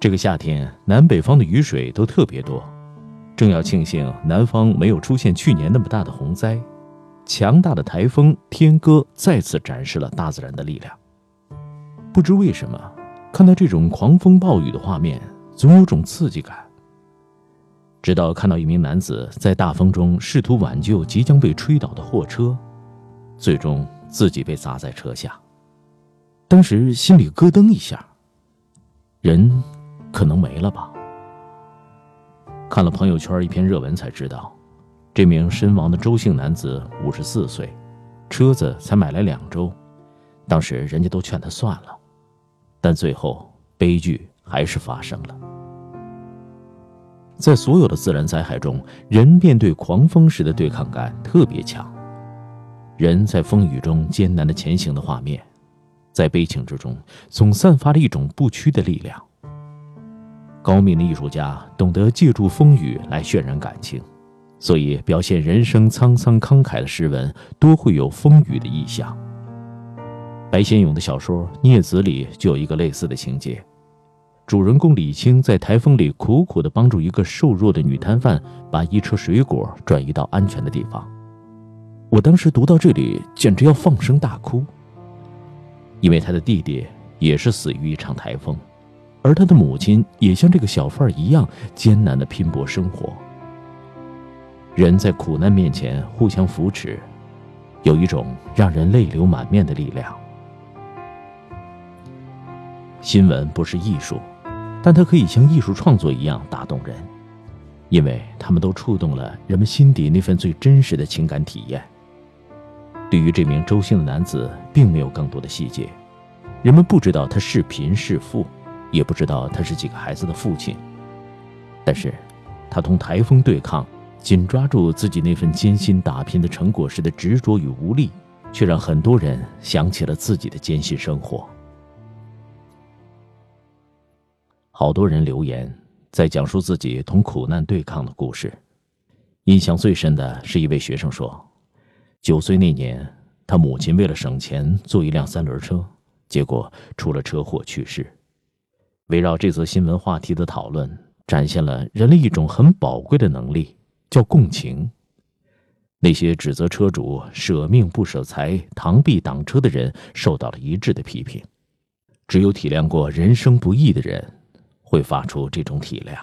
这个夏天，南北方的雨水都特别多，正要庆幸南方没有出现去年那么大的洪灾，强大的台风天鸽再次展示了大自然的力量。不知为什么，看到这种狂风暴雨的画面，总有种刺激感。直到看到一名男子在大风中试图挽救即将被吹倒的货车，最终自己被砸在车下，当时心里咯噔一下，人。可能没了吧。看了朋友圈一篇热文才知道，这名身亡的周姓男子五十四岁，车子才买来两周，当时人家都劝他算了，但最后悲剧还是发生了。在所有的自然灾害中，人面对狂风时的对抗感特别强，人在风雨中艰难的前行的画面，在悲情之中总散发着一种不屈的力量。高明的艺术家懂得借助风雨来渲染感情，所以表现人生沧桑慷慨的诗文多会有风雨的意象。白先勇的小说《孽子》里就有一个类似的情节，主人公李青在台风里苦苦地帮助一个瘦弱的女摊贩把一车水果转移到安全的地方。我当时读到这里，简直要放声大哭，因为他的弟弟也是死于一场台风。而他的母亲也像这个小贩一样艰难的拼搏生活。人在苦难面前互相扶持，有一种让人泪流满面的力量。新闻不是艺术，但它可以像艺术创作一样打动人，因为他们都触动了人们心底那份最真实的情感体验。对于这名周姓的男子，并没有更多的细节，人们不知道他是贫是富。也不知道他是几个孩子的父亲，但是，他同台风对抗，紧抓住自己那份艰辛打拼的成果时的执着与无力，却让很多人想起了自己的艰辛生活。好多人留言在讲述自己同苦难对抗的故事，印象最深的是一位学生说，九岁那年，他母亲为了省钱坐一辆三轮车，结果出了车祸去世。围绕这则新闻话题的讨论，展现了人类一种很宝贵的能力，叫共情。那些指责车主舍命不舍财、螳臂挡车的人，受到了一致的批评。只有体谅过人生不易的人，会发出这种体谅。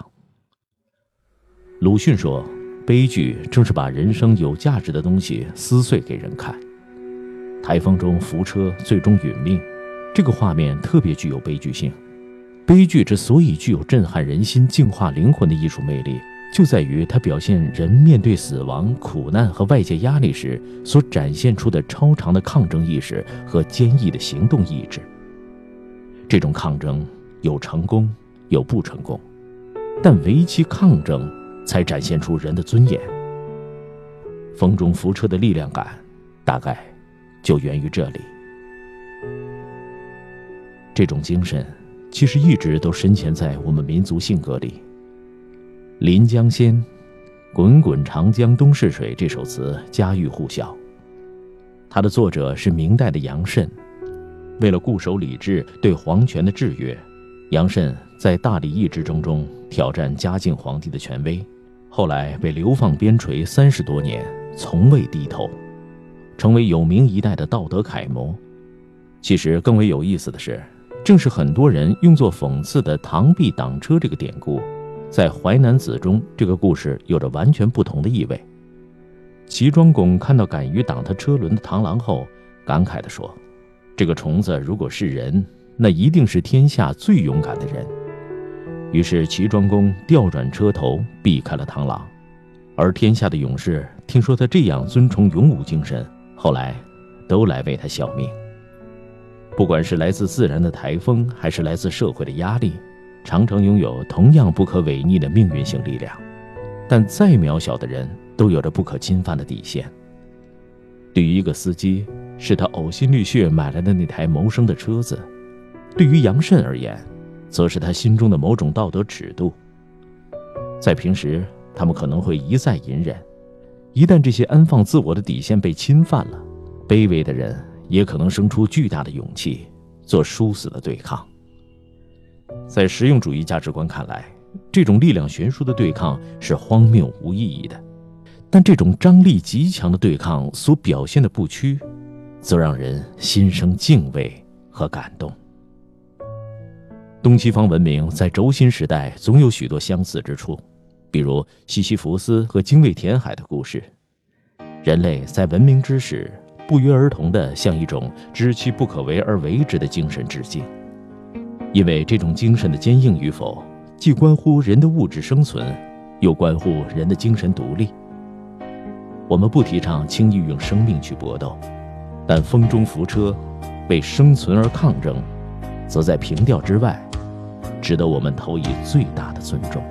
鲁迅说：“悲剧正是把人生有价值的东西撕碎给人看。”台风中扶车最终殒命，这个画面特别具有悲剧性。悲剧之所以具有震撼人心、净化灵魂的艺术魅力，就在于它表现人面对死亡、苦难和外界压力时所展现出的超长的抗争意识和坚毅的行动意志。这种抗争有成功，有不成功，但唯其抗争，才展现出人的尊严。风中扶车的力量感，大概就源于这里。这种精神。其实一直都深潜在我们民族性格里。《临江仙》“滚滚长江东逝水”这首词家喻户晓。它的作者是明代的杨慎。为了固守礼制、对皇权的制约，杨慎在大礼议之争中挑战嘉靖皇帝的权威，后来被流放边陲三十多年，从未低头，成为有名一代的道德楷模。其实更为有意思的是。正是很多人用作讽刺的“螳臂挡车”这个典故，在《淮南子》中，这个故事有着完全不同的意味。齐庄公看到敢于挡他车轮的螳螂后，感慨地说：“这个虫子如果是人，那一定是天下最勇敢的人。”于是齐庄公调转车头，避开了螳螂。而天下的勇士听说他这样尊崇勇武精神，后来都来为他效命。不管是来自自然的台风，还是来自社会的压力，常常拥有同样不可违逆的命运性力量。但再渺小的人，都有着不可侵犯的底线。对于一个司机，是他呕心沥血买来的那台谋生的车子；对于杨慎而言，则是他心中的某种道德尺度。在平时，他们可能会一再隐忍；一旦这些安放自我的底线被侵犯了，卑微的人。也可能生出巨大的勇气，做殊死的对抗。在实用主义价值观看来，这种力量悬殊的对抗是荒谬无意义的。但这种张力极强的对抗所表现的不屈，则让人心生敬畏和感动。东西方文明在轴心时代总有许多相似之处，比如西西弗斯和精卫填海的故事。人类在文明之时，不约而同地向一种知其不可为而为之的精神致敬，因为这种精神的坚硬与否，既关乎人的物质生存，又关乎人的精神独立。我们不提倡轻易用生命去搏斗，但风中浮车，为生存而抗争，则在平调之外，值得我们投以最大的尊重。